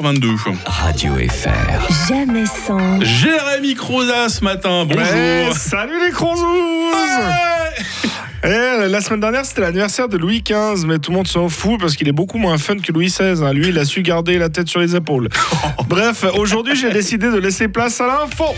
22. Radio FR. Jamais sans. Jérémy Croza ce matin, bonjour. Ouais, salut les Cronzous Eh, La semaine dernière, c'était l'anniversaire de Louis XV, mais tout le monde s'en fout parce qu'il est beaucoup moins fun que Louis XVI. hein. Lui, il a su garder la tête sur les épaules. Bref, aujourd'hui, j'ai décidé de laisser place à l'info.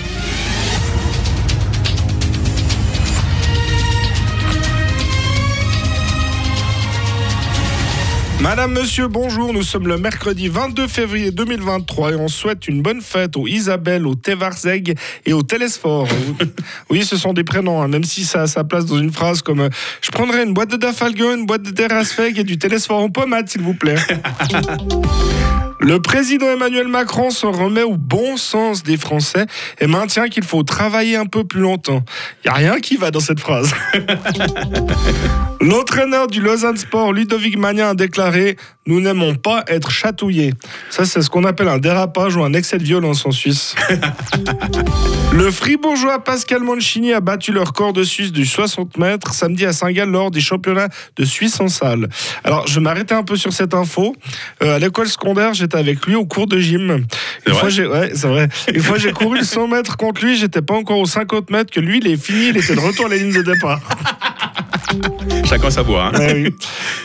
Madame, monsieur, bonjour. Nous sommes le mercredi 22 février 2023 et on souhaite une bonne fête aux Isabelle, aux Tevarzeg et aux Télésphore. Oui, ce sont des prénoms, hein, même si ça a sa place dans une phrase comme euh, Je prendrai une boîte de Dafalgon, une boîte de Terrasfeg et du Télésphore en pommade, s'il vous plaît. Le président Emmanuel Macron se remet au bon sens des Français et maintient qu'il faut travailler un peu plus longtemps. Il n'y a rien qui va dans cette phrase. L'entraîneur du Lausanne Sport, Ludovic Magnin, a déclaré Nous n'aimons pas être chatouillés. Ça, c'est ce qu'on appelle un dérapage ou un excès de violence en Suisse. Le fribourgeois Pascal Monchini a battu le record de Suisse du 60 mètres samedi à Saint-Gall lors des championnats de Suisse en salle. Alors, je m'arrêtais un peu sur cette info. Euh, à l'école secondaire, avec lui au cours de gym. Une fois, j'ai, ouais, c'est vrai. Une fois, j'ai couru le 100 mètres contre lui. J'étais pas encore aux 50 mètres que lui, il est fini. Il était de retour à la ligne de départ. Chacun sa voix. hein. Ouais, oui.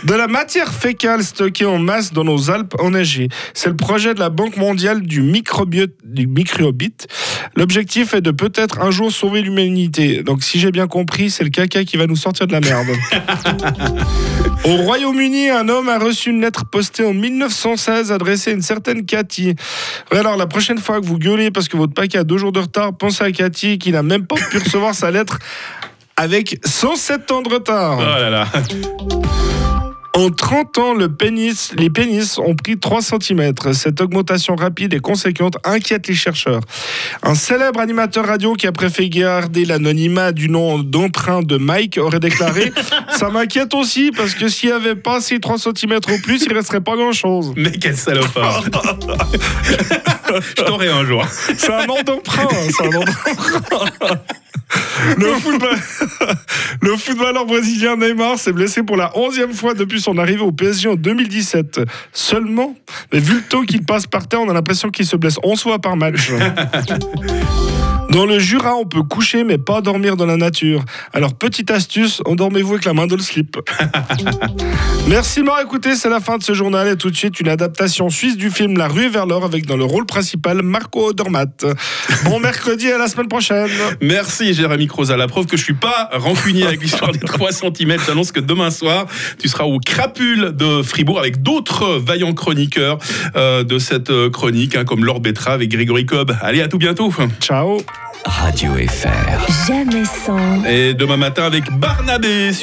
De la matière fécale stockée en masse dans nos Alpes enneigées. C'est le projet de la Banque mondiale du, microbiote, du microbite. L'objectif est de peut-être un jour sauver l'humanité. Donc, si j'ai bien compris, c'est le caca qui va nous sortir de la merde. Au Royaume-Uni, un homme a reçu une lettre postée en 1916 adressée à une certaine Cathy. Alors, la prochaine fois que vous gueulez parce que votre paquet a deux jours de retard, pensez à Cathy qui n'a même pas pu recevoir sa lettre avec 107 ans de retard. Oh. En 30 ans, le pénis, les pénis ont pris 3 cm. Cette augmentation rapide et conséquente inquiète les chercheurs. Un célèbre animateur radio qui a préféré garder l'anonymat du nom d'emprunt de Mike aurait déclaré Ça m'inquiète aussi parce que s'il n'y avait pas ces 3 cm au plus, il ne resterait pas grand-chose. Mais quel salopard. Je t'aurai un jour. C'est un nom d'emprunt. C'est un nom d'emprunt. Le, football- le footballeur brésilien Neymar s'est blessé pour la 11e fois depuis son arrivée au PSG en 2017. Seulement, vu le taux qu'il passe par terre, on a l'impression qu'il se blesse 11 fois par match. Dans le Jura, on peut coucher mais pas dormir dans la nature. Alors, petite astuce, endormez-vous avec la main dans le slip. Merci de m'avoir écouté, c'est la fin de ce journal et tout de suite une adaptation suisse du film La rue vers l'or avec dans le rôle principal Marco Odermatt. Bon mercredi à la semaine prochaine. Merci Jérémy Croza. La preuve que je suis pas rancunier avec l'histoire des 3 cm. J'annonce que demain soir, tu seras au Crapule de Fribourg avec d'autres vaillants chroniqueurs euh, de cette euh, chronique, hein, comme Laure Betrave et Grégory Cobb. Allez, à tout bientôt. Ciao. Radio FR. Jamais sans. Et demain matin avec Barnabé sur